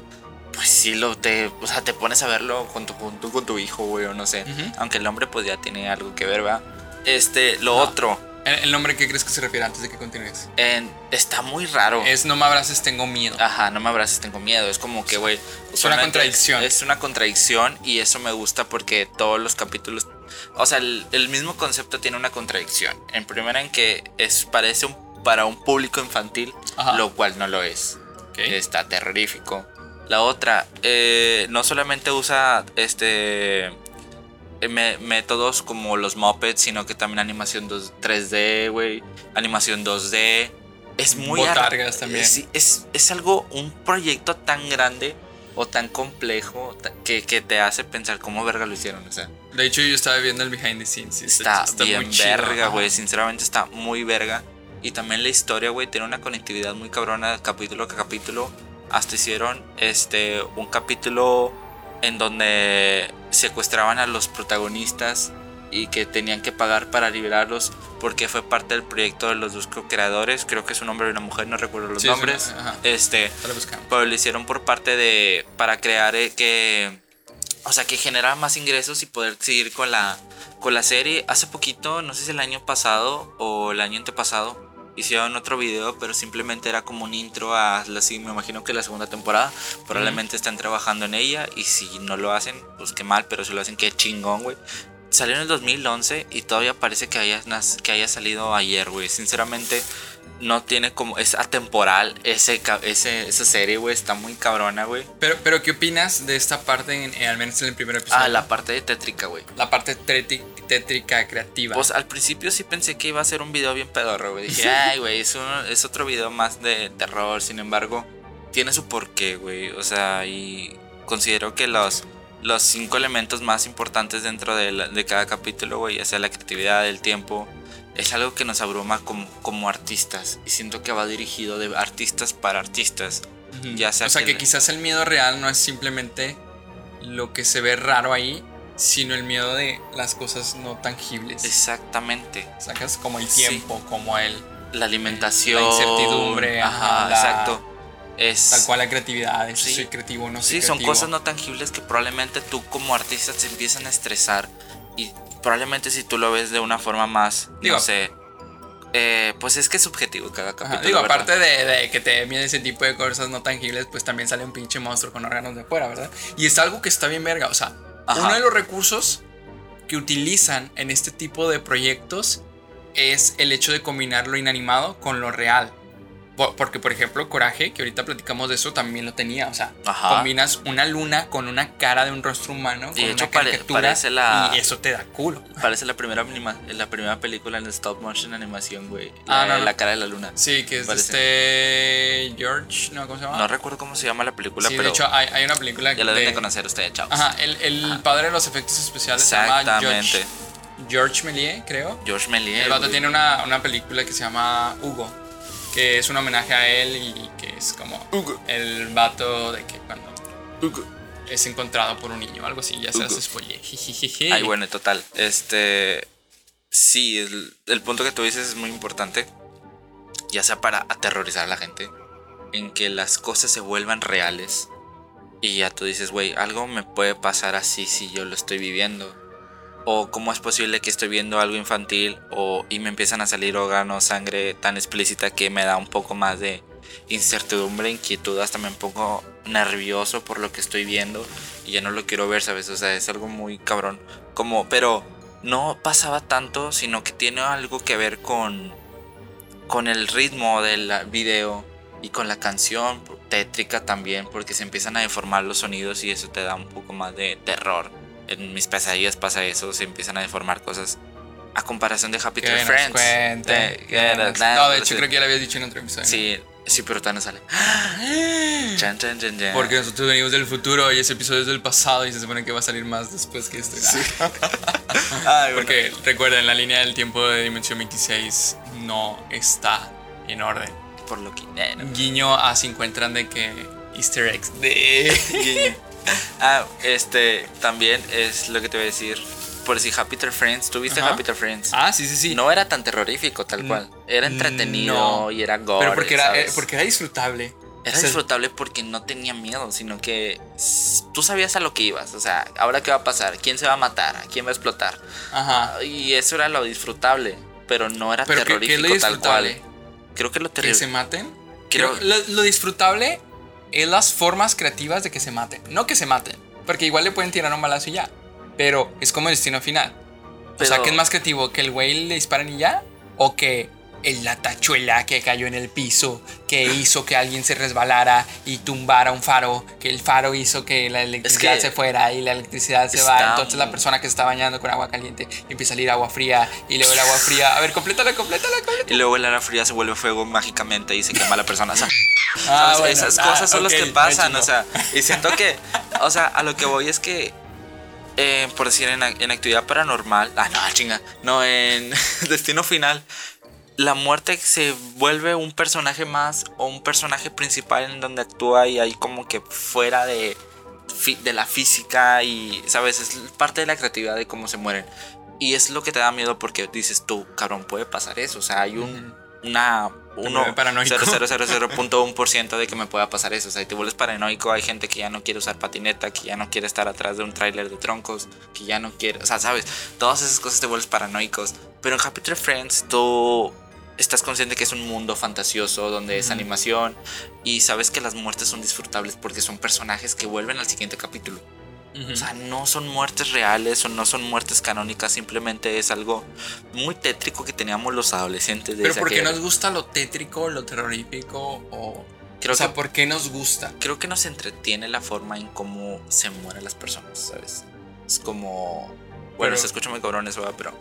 Speaker 3: pues sí lo te, o sea, te pones a verlo tu, junto con tu hijo, güey, o no sé.
Speaker 1: Ujú.
Speaker 3: Aunque el nombre pues ya tiene algo que ver, ¿verdad? Este, lo
Speaker 1: Ajá.
Speaker 3: otro,
Speaker 1: ¿El, el nombre que crees que se refiere antes de que continúes?
Speaker 3: en- está muy raro.
Speaker 1: Es No me abraces, tengo miedo.
Speaker 3: Ajá, no me abraces, tengo miedo. Es como que, güey. usualmente
Speaker 1: contradicción.
Speaker 3: Es una contradicción y eso me gusta porque todos los capítulos. O sea, el, el mismo concepto tiene una contradicción. En primera, en que es, parece un, para un público infantil,
Speaker 1: Ajá.
Speaker 3: lo cual no lo es.
Speaker 1: Ok.
Speaker 3: Está terrorífico. La otra, eh, no solamente usa este eh, me- métodos como los Muppets, sino que también animación 2 3D, güey, animación 2D. Es muy ar-
Speaker 1: Botargas también.
Speaker 3: Sí, es, es algo, un proyecto tan grande o tan complejo que, que te hace pensar cómo verga lo hicieron. O sea,
Speaker 1: De hecho, yo estaba viendo el behind the scenes. y
Speaker 3: está, bien
Speaker 1: muy
Speaker 3: verga, güey. Sinceramente está muy verga. Y también la historia, güey, tiene una conectividad muy cabrona capítulo a capítulo. Hasta hicieron este un capítulo en donde secuestraban a los protagonistas y que tenían que pagar para liberarlos porque fue parte del proyecto de los dos co-creadores. Creo que es un hombre y una mujer, no recuerdo los
Speaker 1: Sí, es una-
Speaker 3: nombres.
Speaker 1: ajá.
Speaker 3: Este, pero lo hicieron por parte de para crear eh, que o sea que generar más ingresos y poder seguir con la con la serie hace poquito no sé si el año pasado o el año antepasado hicieron otro video pero simplemente era como un intro a la sí, me imagino que la segunda temporada. Probablemente están trabajando en ella y si no lo hacen pues qué mal pero si lo hacen qué chingón güey salió en el 2011 y todavía parece que haya, que haya salido ayer güey sinceramente no tiene como es atemporal ese, ese esa serie güey está muy cabrona güey
Speaker 1: Pero, pero, ¿qué opinas de esta parte, en- en- al menos en el primer episodio?
Speaker 3: ah la parte de tétrica güey
Speaker 1: La parte tétrica, creativa.
Speaker 3: Pues al principio sí pensé que iba a ser un video bien pedorro, güey. Dije, ay, güey, es, es otro video más de terror. Sin embargo, tiene su porqué, güey. O sea, y considero que los, los cinco elementos más importantes dentro de, la- de cada capítulo, güey, ya sea la creatividad, el tiempo, es algo que nos abruma como, como artistas. Y siento que va dirigido de artistas para artistas. Ya sea
Speaker 1: o sea, que,
Speaker 3: le-
Speaker 1: quizás el miedo real no es simplemente lo que se ve raro ahí, sino el miedo de las cosas no tangibles.
Speaker 3: Exactamente.
Speaker 1: ¿Sacas? Como el
Speaker 3: Sí.
Speaker 1: tiempo, como el
Speaker 3: La alimentación.
Speaker 1: La incertidumbre, ajá, la-
Speaker 3: exacto. Es,
Speaker 1: tal cual la creatividad, es
Speaker 3: Sí.
Speaker 1: soy creativo, no soy
Speaker 3: Sí, son cosas no tangibles que probablemente tú como artista te empiezan a estresar y probablemente si tú lo ves de una forma más,
Speaker 1: Digo-
Speaker 3: no sé, eh, pues es que es subjetivo cada
Speaker 1: Ajá,
Speaker 3: capítulo.
Speaker 1: Digo,
Speaker 3: ¿verdad?
Speaker 1: aparte de, de que te miedo ese tipo de cosas no tangibles, pues también sale un pinche monstruo con órganos de afuera, ¿verdad? Y es algo que está bien verga. O sea,
Speaker 3: Ajá.
Speaker 1: uno de los recursos que utilizan en este tipo de proyectos es el hecho de combinar lo inanimado con lo real. Por- Porque, por ejemplo, Coraje, que ahorita platicamos de eso, también lo tenía. O sea,
Speaker 3: Ajá.
Speaker 1: combinas una luna con una cara de un rostro humano,
Speaker 3: Y de hecho
Speaker 1: una
Speaker 3: pare-
Speaker 1: caricatura,
Speaker 3: parece la-
Speaker 1: y eso te da culo.
Speaker 3: Parece la primera, anima- la primera película en stop motion animación, güey.
Speaker 1: Ah,
Speaker 3: La,
Speaker 1: no, no.
Speaker 3: la cara de la luna.
Speaker 1: Sí, que es
Speaker 3: Parece.
Speaker 1: este George, ¿no? ¿Cómo se llama?
Speaker 3: No recuerdo cómo se llama la película,
Speaker 1: sí,
Speaker 3: pero
Speaker 1: de hecho hay, hay una película
Speaker 3: ya la deben
Speaker 1: de-
Speaker 3: conocer ustedes, chavos.
Speaker 1: Ajá, el, el padre de los efectos especiales se llama. George, George Méliès, creo.
Speaker 3: George Méliès.
Speaker 1: el vato tiene una, una película que se llama Hugo, que es un homenaje a él y que es como el vato de que cuando es encontrado por un niño, algo así, ya se spoiler. Jijijiji.
Speaker 3: Ay, bueno, total. Este. Sí, el, el punto que tú dices es muy importante. Ya sea para aterrorizar a la gente. En que las cosas se vuelvan reales. Y ya tú dices, güey, algo me puede pasar así si yo lo estoy viviendo. O cómo es posible que estoy viendo algo infantil. O y me empiezan a salir órganos, sangre tan explícita que me da un poco más de incertidumbre, inquietud, hasta me pongo nervioso por lo que estoy viendo y ya no lo quiero ver, ¿sabes? O sea, es algo muy cabrón. Como, pero no pasaba tanto, sino que tiene algo que ver con con el ritmo del video y con la canción tétrica también, porque se empiezan a deformar los sonidos y eso te da un poco más de terror. En mis pesadillas pasa eso, se empiezan a deformar cosas. A comparación de Happy Tree Friends. Eh,
Speaker 1: que
Speaker 3: eh,
Speaker 1: nos-
Speaker 3: nada,
Speaker 1: No, de
Speaker 3: pero
Speaker 1: hecho
Speaker 3: sí.
Speaker 1: creo que ya lo habías dicho en otro episodio.
Speaker 3: Sí, sí, pero todavía no sale. Chan, chan, chan.
Speaker 1: Porque nosotros venimos del futuro y ese episodio es del pasado y se supone que va a salir más después que este.
Speaker 3: Ay, bueno.
Speaker 1: Porque recuerden, la línea del tiempo de Dimensión 26 no está en orden.
Speaker 3: Por lo que. eh.
Speaker 1: Guiño a si encuentran de que Easter eggs de...
Speaker 3: ah, este también es lo que te voy a decir. Por si Happy Tree Friends, ¿tuviste. Happy Tree Friends?
Speaker 1: ah, sí, sí, sí.
Speaker 3: No era tan terrorífico, tal cual. Era entretenido
Speaker 1: no.
Speaker 3: y era gore.
Speaker 1: Pero porque era, eh, porque era disfrutable.
Speaker 3: Era
Speaker 1: O sea,
Speaker 3: disfrutable porque no tenía miedo, sino que tú sabías a lo que ibas. O sea, ahora qué va a pasar, quién se va a matar, a quién va a explotar.
Speaker 1: Ajá.
Speaker 3: Y eso era lo disfrutable, pero no era
Speaker 1: Pero ¿qué, qué
Speaker 3: terrorífico
Speaker 1: es lo
Speaker 3: tal
Speaker 1: disfrutable?
Speaker 3: cual. Creo que lo
Speaker 1: ¿Que
Speaker 3: terrible.
Speaker 1: se maten?
Speaker 3: Creo-
Speaker 1: Creo- lo, lo disfrutable es las formas creativas de que se maten. No que se maten, porque igual le pueden tirar un balazo y ya. Pero es como el destino final. O sea, ¿qué es más creativo? ¿Que el güey le disparen y ya? ¿O que el- la tachuela que cayó en el piso, que hizo que alguien se resbalara y tumbara un faro, que el faro hizo que la electricidad
Speaker 3: que
Speaker 1: se fuera y la electricidad se va? Entonces la persona que se está bañando con agua caliente empieza a salir agua fría y luego el agua fría. A ver, complétala, complétala, complétala.
Speaker 3: Y luego el ara fría se vuelve fuego mágicamente y se quema la persona. O sea,
Speaker 1: Ah.
Speaker 3: Esas
Speaker 1: Ah,
Speaker 3: cosas son
Speaker 1: ok,
Speaker 3: las que pasan. O sea, y siento que, o sea, a lo que voy es que, eh, por decir, en, en actividad paranormal, ah, no, chinga, no, en Destino Final, la muerte se vuelve un personaje más o un personaje principal en donde actúa y hay como que fuera de, de la física y, ¿sabes? Es parte de la creatividad de cómo se mueren. Y es lo que te da miedo porque dices tú, cabrón, puede pasar eso. O sea, hay un, una, uno,
Speaker 1: vuelve paranoico.
Speaker 3: 0.000.1% de que me pueda pasar eso. O sea, te vuelves paranoico. Hay gente que ya no quiere usar patineta, que ya no quiere estar atrás de un tráiler de troncos, que ya no quiere, o sea, sabes, todas esas cosas te vuelves paranoicos. Pero en Happy Tree Friends tú estás consciente que es un mundo fantasioso donde es animación y sabes que las muertes son disfrutables porque son personajes que vuelven al siguiente capítulo. O sea, no son muertes reales o no son muertes canónicas, simplemente es algo muy tétrico que teníamos los adolescentes de
Speaker 1: Pero ¿por qué nos gusta lo tétrico, lo terrorífico? O,
Speaker 3: Creo
Speaker 1: o sea,
Speaker 3: que-
Speaker 1: ¿por qué nos gusta?
Speaker 3: creo que nos entretiene la forma en cómo se mueren las personas, ¿sabes? Es como. Bueno,
Speaker 1: Pero-
Speaker 3: se escucha muy cabrón eso, ¿verdad? pero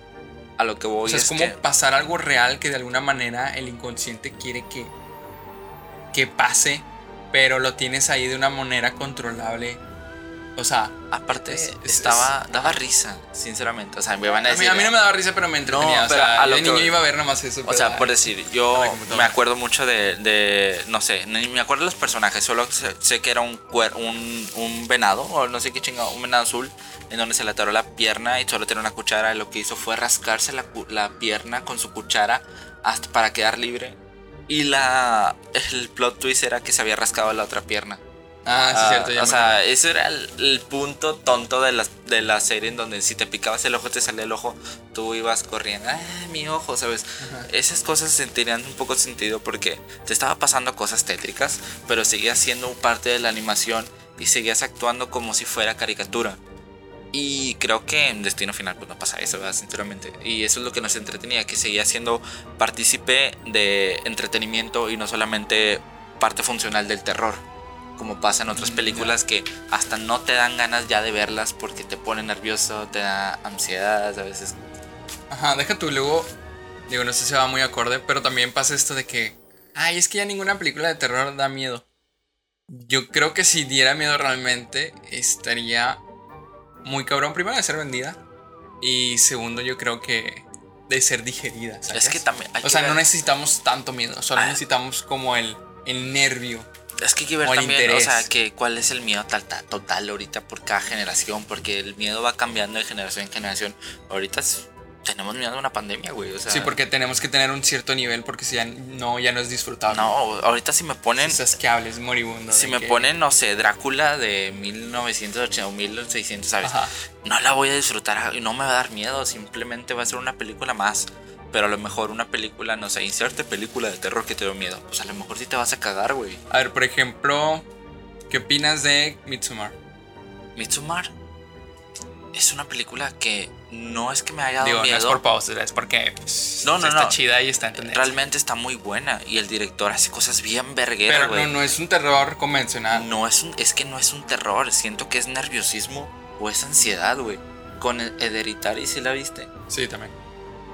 Speaker 3: a lo que voy
Speaker 1: O sea, es
Speaker 3: es
Speaker 1: como
Speaker 3: que.
Speaker 1: pasar algo real que de alguna manera el inconsciente quiere que, que pase, pero lo tienes ahí de una manera controlable O sea,
Speaker 3: Aparte,
Speaker 1: Es- es-
Speaker 3: estaba,
Speaker 1: es-
Speaker 3: daba risa, sinceramente. O sea, me van a
Speaker 1: a
Speaker 3: decir.
Speaker 1: mí, a mí no me daba risa, pero me entretenía.
Speaker 3: No,
Speaker 1: o
Speaker 3: pero
Speaker 1: sea,
Speaker 3: a lo
Speaker 1: yo de niño
Speaker 3: que-
Speaker 1: iba a ver nomás eso.
Speaker 3: O sea, por decir, yo me acuerdo mucho de, de, no sé, ni me acuerdo de los personajes, solo sé, sé que era un, un, un venado, o no sé qué chingado, un venado azul, en donde se le atoró la pierna y solo tenía una cuchara, y lo que hizo fue rascarse la, la pierna con su cuchara hasta para quedar libre. Y la, el plot twist era que se había rascado la otra pierna.
Speaker 1: Ah, sí,
Speaker 3: Ah,
Speaker 1: cierto. ya
Speaker 3: o sea, ese era el, el punto tonto de la, de la serie en donde si te picabas el ojo te salía el ojo, tú ibas corriendo, ah, mi ojo, ¿sabes? Esas cosas se tenían un poco sentido porque te estaba pasando cosas tétricas, pero seguías siendo parte de la animación y seguías actuando como si fuera caricatura. Y creo que en Destino Final pues no pasa eso, ¿verdad? Sinceramente. Y eso es lo que nos entretenía, que seguía siendo partícipe de entretenimiento y no solamente parte funcional del terror. Como pasa en otras películas que hasta no te dan ganas ya de verlas porque te pone nervioso, te da ansiedad, a veces.
Speaker 1: Ajá, deja tú, luego, digo, no sé si va muy acorde, pero también pasa esto de que, ay, es que ya ninguna película de terror da miedo. Yo creo que si diera miedo realmente, estaría muy cabrón, primero de ser vendida, y segundo, yo creo que de ser digerida. ¿sacas?
Speaker 3: Es que también hay
Speaker 1: O
Speaker 3: que
Speaker 1: sea, no necesitamos tanto miedo, solo
Speaker 3: Ah.
Speaker 1: necesitamos como el, el nervio.
Speaker 3: Es que hay que ver también,
Speaker 1: interés.
Speaker 3: o sea, que cuál es el miedo tal, tal- total ahorita por cada generación, porque el miedo va cambiando de generación en generación. Ahorita es- tenemos miedo de una pandemia, güey, o sea.
Speaker 1: Sí, porque tenemos que tener un cierto nivel, porque si ya no, ya no es disfrutable.
Speaker 3: No, ahorita si me ponen,
Speaker 1: Es asqueable, es moribundo.
Speaker 3: si me
Speaker 1: que-
Speaker 3: ponen, no sé, Drácula de 1980 o 1600, ¿sabes?
Speaker 1: Ajá.
Speaker 3: No la voy a disfrutar y no me va a dar miedo, simplemente va a ser una película más. Pero a lo mejor una película, no sé, inserte película de terror que te dio miedo. Pues a lo mejor sí te vas a cagar, güey.
Speaker 1: A ver, por ejemplo, ¿qué opinas de Midsommar?
Speaker 3: Midsommar es una película que no es que me haya dado
Speaker 1: Digo, no
Speaker 3: miedo.
Speaker 1: es por pausa, es porque pues,
Speaker 3: No, no,
Speaker 1: está
Speaker 3: no.
Speaker 1: chida y está en.
Speaker 3: Realmente está muy buena y el director hace cosas bien vergueras,
Speaker 1: Pero no, no es un terror convencional.
Speaker 3: No es un, es que no es un terror, siento que es nerviosismo o es ansiedad, güey. Con Hereditary, si la viste.
Speaker 1: Sí, también.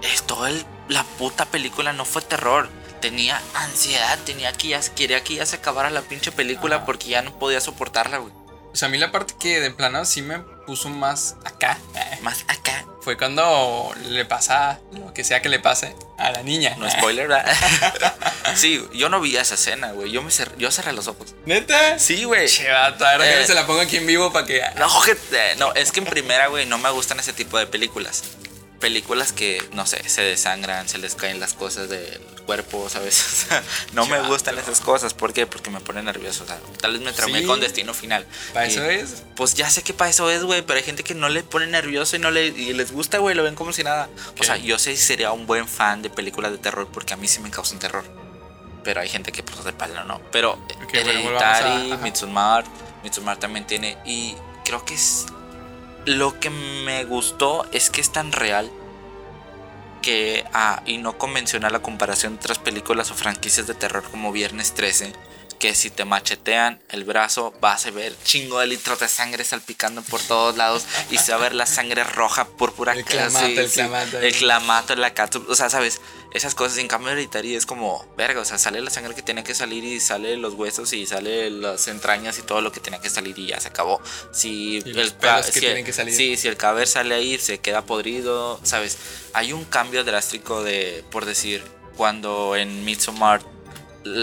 Speaker 3: Es todo el, la puta película no fue terror. Tenía ansiedad, tenía que ya, quería que ya se acabara la pinche película
Speaker 1: Ajá.
Speaker 3: porque ya no podía soportarla, güey.
Speaker 1: O sea, a mí la parte que de plano sí me puso más acá eh,
Speaker 3: Más acá.
Speaker 1: fue cuando le pasa lo que sea que le pase a la niña.
Speaker 3: No spoiler, ¿verdad? sí, yo no vi esa escena, güey. Yo me cer- yo cerré los ojos.
Speaker 1: ¿Neta?
Speaker 3: Sí, güey.
Speaker 1: Che, ahora
Speaker 3: Eh.
Speaker 1: que se la pongo aquí en vivo para que.
Speaker 3: No, no, es que en primera, güey, no me gustan ese tipo de películas. Películas que, no sé, se desangran, se les caen las cosas del cuerpo, ¿sabes? O sea, no me gustan esas cosas. ¿Por qué? Porque me pone nervioso. O sea, tal vez me traumé
Speaker 1: Sí.
Speaker 3: con destino final.
Speaker 1: Para
Speaker 3: Y,
Speaker 1: eso es.
Speaker 3: Pues ya sé que para eso es, güey, pero hay gente que no le pone nervioso y no le y les gusta, güey, lo ven como si nada.
Speaker 1: Ok.
Speaker 3: O sea, yo sé si sería un buen fan de películas de terror porque a mí sí me causan terror. Pero hay gente que pues de palo no. Pero
Speaker 1: Ok, bueno, volvamos a-
Speaker 3: Hereditary. Midsommar, Midsommar también tiene y creo que es lo que me gustó es que es tan real que ah, y no convencional la comparación de otras películas o franquicias de terror como Viernes 13 que si te machetean el brazo vas a ver chingo de litros de sangre salpicando por todos lados y se va a ver la sangre roja púrpura
Speaker 1: El
Speaker 3: que-
Speaker 1: clamato, el
Speaker 3: sí,
Speaker 1: clamato.
Speaker 3: el clamato la catsup o sea sabes esas cosas en cambio hereditaria es como verga o sea sale la sangre que tenía que salir y sale los huesos y sale las entrañas y todo lo que tenía que salir y ya se acabó si
Speaker 1: Y
Speaker 3: el
Speaker 1: que
Speaker 3: si-
Speaker 1: tienen que salir.
Speaker 3: sí, si el cadáver sale ahí, se queda podrido, ¿sabes? Hay un cambio drástico de, por decir, cuando en Midsommar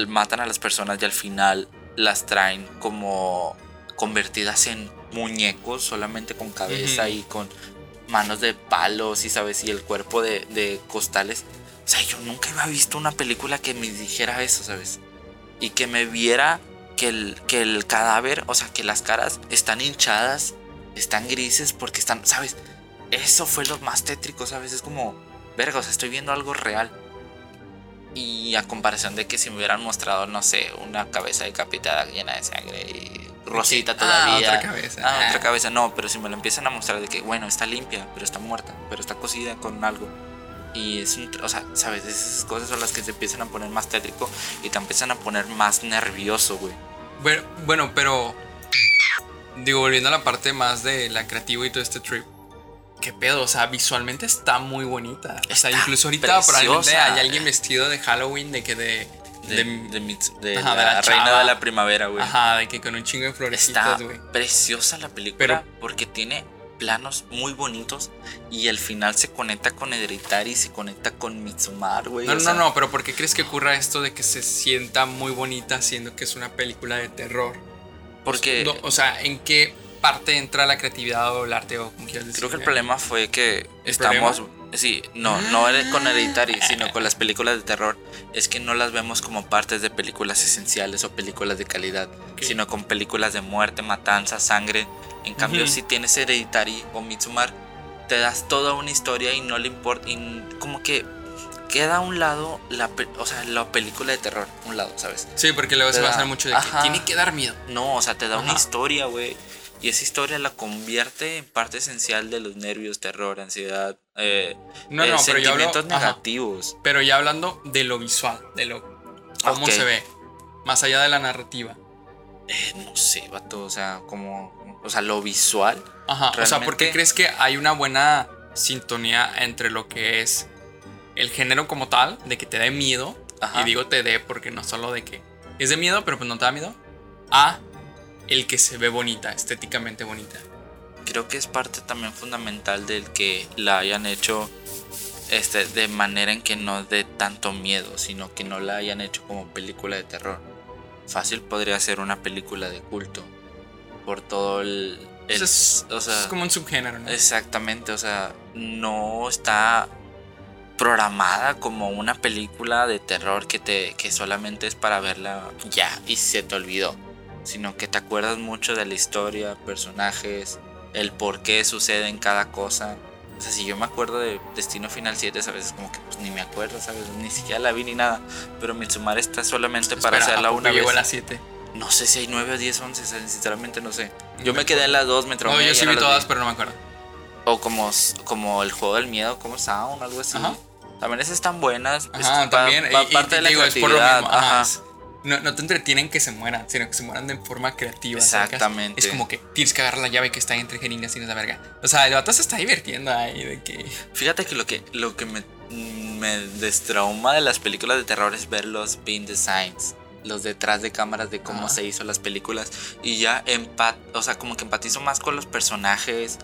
Speaker 3: matan a las personas y al final las traen como convertidas en muñecos, solamente con cabeza y con manos de palos y, ¿sabes? Y el cuerpo de, de costales. O sea, yo nunca había visto una película que me dijera eso, ¿sabes? Y que me viera que el, que el cadáver, o sea, que las caras están hinchadas, están grises porque están, ¿sabes? Eso fue lo más tétrico, ¿sabes? Es como, verga, o sea, estoy viendo algo real. Y a comparación de que si me hubieran mostrado, no sé, una cabeza decapitada llena de sangre y rosita
Speaker 1: Ah,
Speaker 3: todavía.
Speaker 1: otra cabeza.
Speaker 3: Ah,
Speaker 1: Ah.
Speaker 3: otra cabeza, no, pero si me lo empiezan a mostrar de que, bueno, está limpia, pero está muerta, pero está cocida con algo. Y es un, o sea, sabes, esas cosas son las que te empiezan a poner más tétrico y te empiezan a poner más nervioso, güey.
Speaker 1: Bueno, bueno, pero. Digo, volviendo a la parte más de la creativa y todo este trip. ¿Qué pedo? O sea, visualmente está muy bonita. o sea,
Speaker 3: Está
Speaker 1: incluso ahorita probablemente
Speaker 3: preciosa.
Speaker 1: hay alguien vestido de Halloween, de que de,
Speaker 3: De,
Speaker 1: De-
Speaker 3: de Mits- de
Speaker 1: Ajá, de
Speaker 3: la,
Speaker 1: la
Speaker 3: reina de la primavera, güey.
Speaker 1: Ajá, de que con un chingo de
Speaker 3: Está
Speaker 1: florecitas, güey.
Speaker 3: preciosa la película
Speaker 1: Pero-
Speaker 3: porque tiene planos muy bonitos y al final se conecta con Hereditary, se conecta con Mitsumar, güey.
Speaker 1: No, no,
Speaker 3: sea,
Speaker 1: no, pero ¿por qué crees que ocurra esto de que se sienta muy bonita siendo que es una película de terror?
Speaker 3: Porque
Speaker 1: No, o sea, ¿en qué parte entra la creatividad o el arte o como quieras decir?
Speaker 3: creo que el problema fue que
Speaker 1: ¿El
Speaker 3: estamos... Sí, no, no con. Hereditary, sino con las películas de terror. Es que no las vemos como partes de películas esenciales o películas de calidad,
Speaker 1: Ok.
Speaker 3: sino con películas de muerte, matanza, sangre. En cambio,
Speaker 1: Ujú.
Speaker 3: si tienes Hereditary o Mitsumar, te das toda una historia y no le importa. Y como que queda a un lado la, o sea, la película de terror, un lado, ¿sabes?
Speaker 1: Sí, porque luego se
Speaker 3: Te
Speaker 1: va a hacer mucho de que
Speaker 3: Ajá.
Speaker 1: tiene que dar miedo.
Speaker 3: No, o sea, te da una
Speaker 1: Ajá.
Speaker 3: historia, güey. Y esa historia la convierte en parte esencial de los nervios, terror, ansiedad, eh,
Speaker 1: No,
Speaker 3: eh,
Speaker 1: no, pero yo hablo-
Speaker 3: sentimientos
Speaker 1: ajá.
Speaker 3: negativos.
Speaker 1: Pero ya hablando de lo visual, de lo cómo se ve, más allá de la narrativa.
Speaker 3: Eh, no sé, vato, o sea, como, o sea, lo visual.
Speaker 1: Ajá, o sea, ¿por qué crees que hay una buena sintonía entre lo que es el género como tal, de que te dé miedo,
Speaker 3: Ajá.
Speaker 1: y digo te dé porque no solo de que es de miedo, pero pues no te da miedo, a el que se ve bonita, estéticamente bonita?
Speaker 3: Creo que es parte también fundamental del que la hayan hecho este, de manera en que no dé tanto miedo, sino que no la hayan hecho como película de terror. Fácil podría ser una película de culto por todo el... el-
Speaker 1: es,
Speaker 3: o sea,
Speaker 1: es como un subgénero, ¿no?
Speaker 3: Exactamente, o sea, no está programada como una película de terror que te que solamente es para verla ya y se te olvidó, sino que te acuerdas mucho de la historia, personajes, el por qué sucede en cada cosa. O sea, si yo me acuerdo de Destino Final 7, a veces como que pues, ni me acuerdo, ¿sabes? Ni siquiera la vi ni nada. Pero Mitsumar está solamente para
Speaker 1: Espera, ¿a
Speaker 3: hacerla una
Speaker 1: llegó
Speaker 3: vez.
Speaker 1: a las 7.
Speaker 3: No sé si hay 9 o 10, 11, sinceramente no sé. Yo
Speaker 1: Me
Speaker 3: quedé en las 2, me
Speaker 1: No,
Speaker 3: traumé.
Speaker 1: yo
Speaker 3: ya
Speaker 1: sí
Speaker 3: no
Speaker 1: vi todas, pero no me acuerdo.
Speaker 3: o como, como el juego del miedo, como Sound, algo así.
Speaker 1: Ajá.
Speaker 3: También esas están buenas. es
Speaker 1: Ajá,
Speaker 3: pa-
Speaker 1: también.
Speaker 3: pa-
Speaker 1: y- y
Speaker 3: parte
Speaker 1: te
Speaker 3: de la
Speaker 1: digo, es por lo mismo. ajá,
Speaker 3: ajá.
Speaker 1: Es- no, no te entretienen que se mueran, sino que se mueran de forma creativa. ¿sacas?
Speaker 3: Exactamente.
Speaker 1: Es como que tienes que agarrar la llave que está entre jeringas y no la verga. O sea, el vato se está divirtiendo ahí de que.
Speaker 3: Fíjate que lo que, lo que me, me destrauma de las películas de terror es ver los the scenes. Los detrás de cámaras de cómo
Speaker 1: Ajá.
Speaker 3: se hizo las películas. Y ya empat, o sea, como que empatizo más con los personajes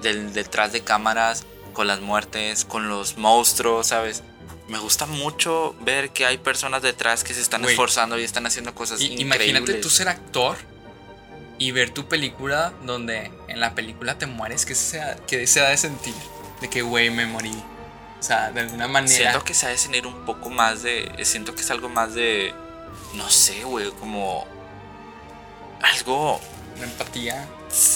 Speaker 3: del detrás de cámaras, con las muertes, con los monstruos, ¿sabes? Me gusta mucho ver que hay personas detrás que se están esforzando y están haciendo cosas
Speaker 1: Y-
Speaker 3: increíbles.
Speaker 1: imagínate tú ser actor y ver tu película donde en la película te mueres. ¿Qué se, qué se ha de sentir? De que, güey, me morí. O sea, de alguna manera.
Speaker 3: Siento que se ha de sentir un poco más de. Siento que es algo más de. No sé, güey, como. Algo.
Speaker 1: Una empatía.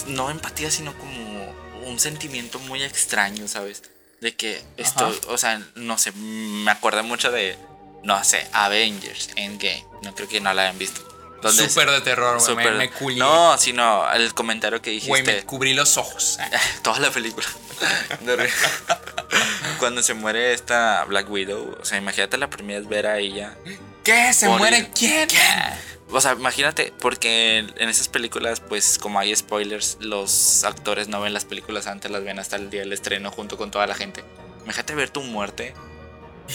Speaker 3: No empatía, sino como un sentimiento muy extraño, ¿sabes? De que estoy. O sea, no sé, me acuerdo mucho de. No sé, Avengers Endgame. No creo que no la hayan visto. Donde
Speaker 1: Súper de terror, güey. Me.
Speaker 3: No, sino el comentario que
Speaker 1: Güey, me
Speaker 3: dijiste.
Speaker 1: cubrí los ojos.
Speaker 3: Toda la película. Cuando se muere esta Black Widow, o sea, imagínate la primera vez ver a ella.
Speaker 1: ¿Qué? ¿Se muere quién?
Speaker 3: O sea, imagínate, porque en esas películas, pues como hay spoilers, los actores no ven las películas antes, las ven hasta el día del estreno junto con toda la gente. Imagínate ver tu muerte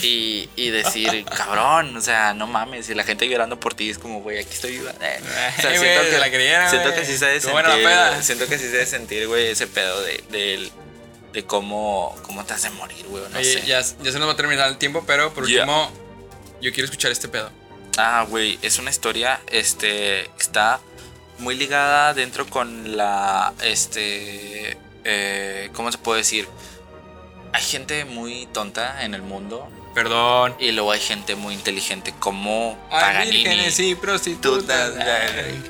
Speaker 3: y, y decir, cabrón, o sea, no mames, y la gente llorando por ti es como, güey, aquí estoy viva. Eh, O sea, siento que,
Speaker 1: la creyeron,
Speaker 3: siento que sí se debe
Speaker 1: la
Speaker 3: sentir,
Speaker 1: peda.
Speaker 3: siento que sí se debe sentir, güey, ese pedo de, del- de cómo, cómo te hace morir, güey, no
Speaker 1: Oye,
Speaker 3: sé.
Speaker 1: ya, ya se nos va a terminar el tiempo, pero por último, yo quiero escuchar este pedo.
Speaker 3: Ah, güey, es una historia, este, está muy ligada dentro con la, este, eh, ¿cómo se puede decir? Hay gente muy tonta en el mundo
Speaker 1: Perdón.
Speaker 3: y luego hay gente muy inteligente como
Speaker 1: Ay,
Speaker 3: Paganini.
Speaker 1: vírgenes y prostitutas.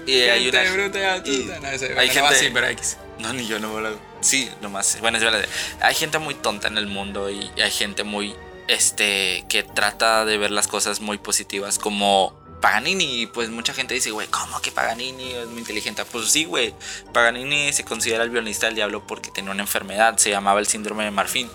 Speaker 3: Y hay una-
Speaker 1: bruta y
Speaker 3: y
Speaker 1: astuta. No, ese,
Speaker 3: hay
Speaker 1: bueno, no
Speaker 3: gente-
Speaker 1: X.
Speaker 3: No, ni yo no me lo... Sí, nomás. Bueno, es verdad. Hay gente muy tonta en el mundo y hay gente muy, este, que trata de ver las cosas muy positivas como Paganini. Pues mucha gente dice, güey, ¿cómo que Paganini es muy inteligente? Pues sí, güey. Paganini se considera el violinista del diablo porque tenía una enfermedad. Se llamaba el síndrome de Marfín.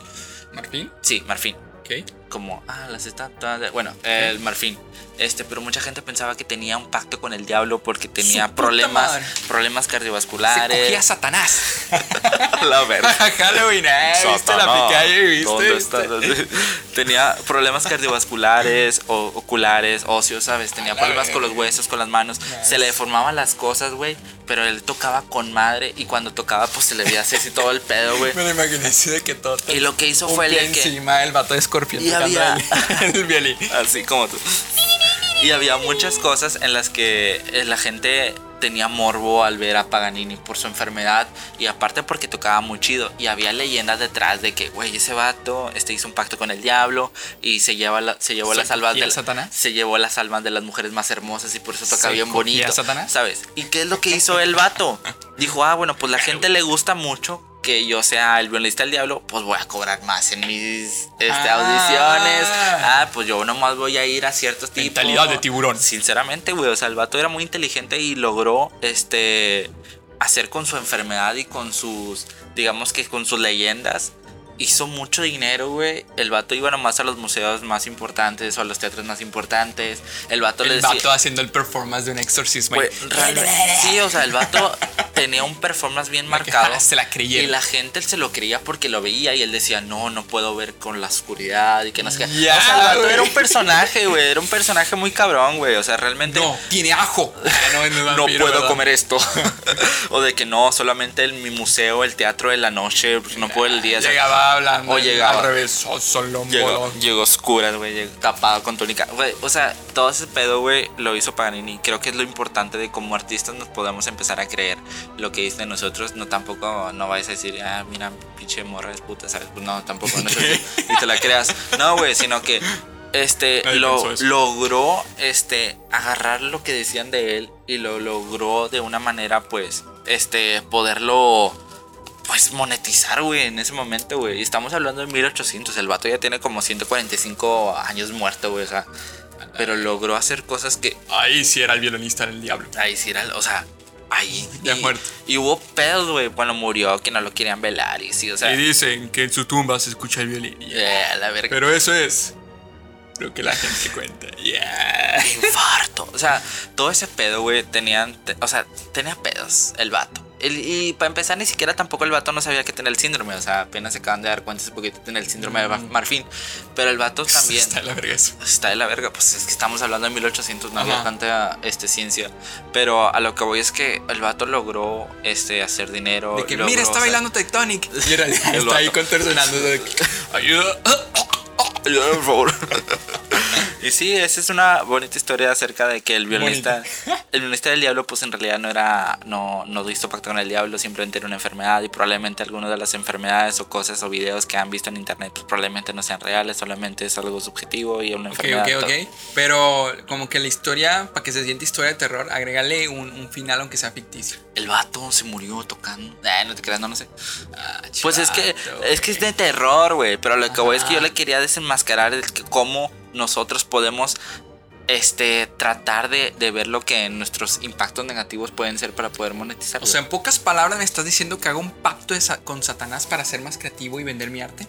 Speaker 1: ¿Martín?
Speaker 3: Sí, Marfín.
Speaker 1: Ok.
Speaker 3: Como, ah, las estatuas, de- bueno, el marfil. Este, pero mucha gente pensaba que tenía un pacto con el diablo porque tenía problemas,
Speaker 1: madre.
Speaker 3: problemas
Speaker 1: Se
Speaker 3: cardiovasculares.
Speaker 1: cogía a Satanás.
Speaker 3: la verga.
Speaker 1: Halloween, ¿eh? ¿Viste la picaya y viste?
Speaker 3: ¿dónde estás? Tenía problemas cardiovasculares o oculares, óseos, ¿sabes? Tenía problemas con los huesos, con las manos. Se le deformaban las cosas, güey. Pero él tocaba con madre y cuando tocaba, pues se le veía así todo el pedo, güey.
Speaker 1: Me lo imaginé así de que todo.
Speaker 3: Y lo que hizo
Speaker 1: un
Speaker 3: fue el que-
Speaker 1: encima el vato de escorpión
Speaker 3: Y había-
Speaker 1: el, el violín.
Speaker 3: Así como tú. Y había muchas cosas en las que eh, la gente tenía morbo al ver a Paganini por su enfermedad y aparte porque tocaba muy chido y había leyendas detrás de que güey ese vato este hizo un pacto con el diablo y se lleva la- se llevó
Speaker 1: ¿Se
Speaker 3: las almas de
Speaker 1: a Satanás?
Speaker 3: se llevó las almas de las mujeres más hermosas y por eso toca
Speaker 1: ¿Se
Speaker 3: bien bonito
Speaker 1: a Satanás?
Speaker 3: sabes y qué es lo que hizo el vato dijo ah bueno pues la gente le gusta mucho que yo sea el violinista del diablo, pues voy a cobrar más en mis este,
Speaker 1: Ah.
Speaker 3: audiciones. Ah, pues yo nomás voy a ir a ciertos tipos.
Speaker 1: Mentalidad de tiburón.
Speaker 3: Sinceramente, güey, o sea, el vato era muy inteligente y logró este hacer con su enfermedad y con sus digamos que con sus leyendas hizo mucho dinero, güey. El vato iba nomás a los museos más importantes o a los teatros más importantes. El vato le
Speaker 1: El
Speaker 3: decía
Speaker 1: vato haciendo el performance de un exorcismo.
Speaker 3: Güey, realmente- sí, o sea, el vato tenía un performance bien marcado.
Speaker 1: se la creyeron.
Speaker 3: Y la gente se lo creía porque lo veía y él decía, no, no puedo ver con la oscuridad y que no sé qué. O sea, el vato era un personaje, güey. Era un personaje muy cabrón, güey. O sea, realmente.
Speaker 1: No, tiene ajo. Ah, no,
Speaker 3: puedo
Speaker 1: ¿verdad?
Speaker 3: comer esto. o de que no, solamente en mi museo, el teatro de la noche, porque no puedo el día.
Speaker 1: Llegaba hablando
Speaker 3: O llegaba.
Speaker 1: al revés. oh, solo
Speaker 3: Llegó, llegó oscuras, güey, llegó tapado con túnica. Güey, o sea, todo ese pedo, güey, lo hizo Paganini. Creo que es lo importante de como artistas nos podemos empezar a creer lo que dice de nosotros. No tampoco, no vayas a decir, ah, mira, pinche morra es puta, ¿sabes? Pues no, tampoco, no. Y te la creas. No, güey, sino que este
Speaker 1: Nadie
Speaker 3: lo, logró este agarrar lo que decían de él y lo logró de una manera, pues, este, poderlo pues monetizar, güey, en ese momento, güey. Y estamos hablando de 1800. El vato ya tiene como 145 años muerto, güey. O sea, pero logró hacer cosas que.
Speaker 1: Ahí sí era el violinista del diablo.
Speaker 3: Ahí sí era, o sea, ahí.
Speaker 1: Ya
Speaker 3: y,
Speaker 1: muerto.
Speaker 3: y hubo pedos, güey, cuando murió, que no lo querían velar. Y sí, o sea.
Speaker 1: y dicen que en su tumba se escucha el violín. Yeah.
Speaker 3: la verga.
Speaker 1: Pero eso es lo que la gente cuenta. Yeah.
Speaker 3: infarto. O sea, todo ese pedo, güey, tenían, te- o sea, tenía pedos el vato. El- y para empezar, ni siquiera tampoco el vato no sabía que tenía el síndrome. O sea, apenas se acaban de dar cuenta hace poquito tenía el síndrome de Mar- Marfin. Pero el vato también
Speaker 1: Está de la verga eso.
Speaker 3: está de la verga. Pues es que estamos hablando de 1800, no había tanta este, ciencia. Pero a lo que voy es que el vato logró este, hacer dinero.
Speaker 1: De que,
Speaker 3: logró
Speaker 1: mira, está bailando Tectonic. Y era,
Speaker 3: El
Speaker 1: está ahí contorsionando. de Ayuda.
Speaker 3: Ayúdame, por favor. Y sí, esa es una bonita historia acerca de que el violinista, el violinista del diablo, pues en realidad no era, no, no hizo pacto con el diablo, simplemente era una enfermedad y probablemente algunas de las enfermedades o cosas o videos que han visto en internet, pues probablemente no sean reales, solamente es algo subjetivo y una
Speaker 1: Ok,
Speaker 3: enfermedad.
Speaker 1: ok, ok. Pero como que la historia, para que se siente historia de terror, agrégale un, un final aunque sea ficticio.
Speaker 3: El vato se murió tocando. Eh, no te creas, no, no sé.
Speaker 1: Ah,
Speaker 3: Pues es que
Speaker 1: chivato,
Speaker 3: es que es de terror, güey. Pero lo que voy es que yo le quería desenmascarar el que cómo nosotros podemos este tratar de, de ver lo que nuestros impactos negativos pueden ser para poder monetizar.
Speaker 1: O sea, en pocas palabras me estás diciendo que hago un pacto sa- con Satanás para ser más creativo y vender mi arte.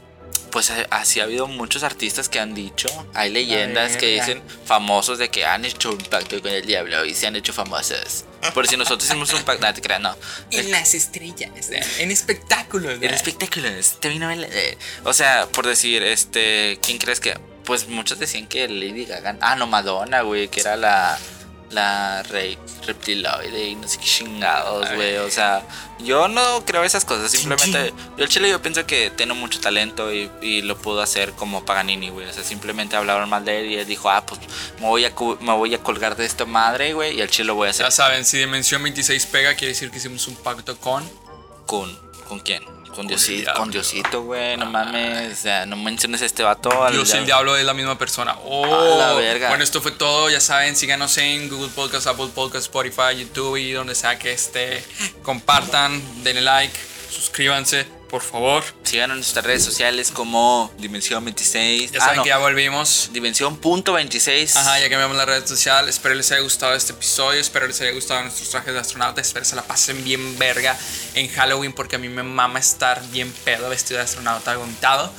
Speaker 3: pues eh, así ha habido muchos artistas que han dicho, hay leyendas que dicen famosos de que han hecho un pacto con el diablo y se han hecho famosos. Por si nosotros hicimos un pacto, no te creas, no.
Speaker 1: En las estrellas, en espectáculos.
Speaker 3: En espectáculos, te vino ver- eh, O sea, por decir, este, ¿quién crees que? Pues muchos decían que Lady Gaga. Ah, no, Madonna, güey, que era la. La rey reptiloide y no sé qué chingados, güey. O sea, yo no creo esas cosas. Simplemente, yo el chile yo pienso que tiene mucho talento y, y lo pudo hacer como Paganini, güey. O sea, simplemente hablaron mal de él y él dijo, ah, pues me voy a, me voy a colgar de esta madre, güey. Y el chile lo voy a hacer
Speaker 1: Ya saben, si Dimensión 26 pega, quiere decir que hicimos un pacto con.
Speaker 3: con. ¿Con quién? Con Diosito,
Speaker 1: diablo.
Speaker 3: con Diosito, güey. No mames. O sea, no menciones a este vato. al
Speaker 1: Dios y el diablo es la misma persona. Oh,
Speaker 3: A la verga.
Speaker 1: Bueno, esto fue todo. Ya saben, síganos en Google Podcast, Apple Podcast, Spotify, YouTube y donde sea que esté. Compartan, denle like, suscríbanse, por favor.
Speaker 3: Síganos en nuestras redes sociales como Dimensión 26.
Speaker 1: Ya
Speaker 3: ah,
Speaker 1: saben
Speaker 3: no,
Speaker 1: que ya volvimos.
Speaker 3: Dimensión punto 26.
Speaker 1: Ajá, ya cambiamos la red social. Espero les haya gustado este episodio. Espero les haya gustado nuestros trajes de astronauta. Espero se la pasen bien verga en Halloween porque a mí me mama estar bien pedo vestido de astronauta vomitado.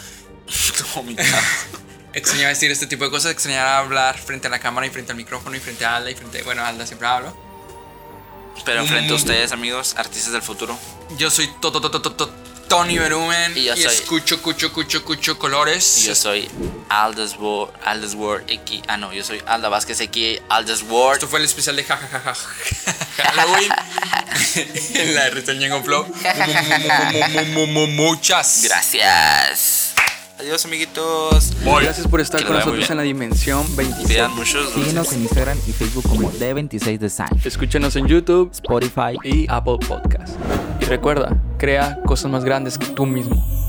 Speaker 3: Vomitado.
Speaker 1: Extrañaba decir este tipo de cosas, extrañaba hablar frente a la cámara y frente al micrófono y frente a Alda y frente, bueno, Alda siempre hablo.
Speaker 3: Pero frente a
Speaker 1: Mm.
Speaker 3: ustedes, amigos, artistas del futuro.
Speaker 1: Yo soy to- to- to- to- to- to- Tony Berumen
Speaker 3: Y
Speaker 1: y,
Speaker 3: yo soy-
Speaker 1: escucho, cucho, cucho, cucho colores.
Speaker 3: Y yo soy Aldous Ward, Aldous Ward X. Ah, no, yo soy Alda Vázquez X, Aldous Ward.
Speaker 1: Esto fue el especial de jajajaja Halloween en la en Flow. Muchas
Speaker 3: Gracias. Adiós, amiguitos.
Speaker 1: Gracias por estar
Speaker 3: Que
Speaker 1: con nosotros en la dimensión 26.
Speaker 3: Pidan muchos
Speaker 5: Síguenos en Instagram y Facebook como D26 Design,
Speaker 1: Escúchanos en YouTube
Speaker 5: Spotify
Speaker 1: y Apple Podcast. Y recuerda, crea cosas más grandes que tú mismo.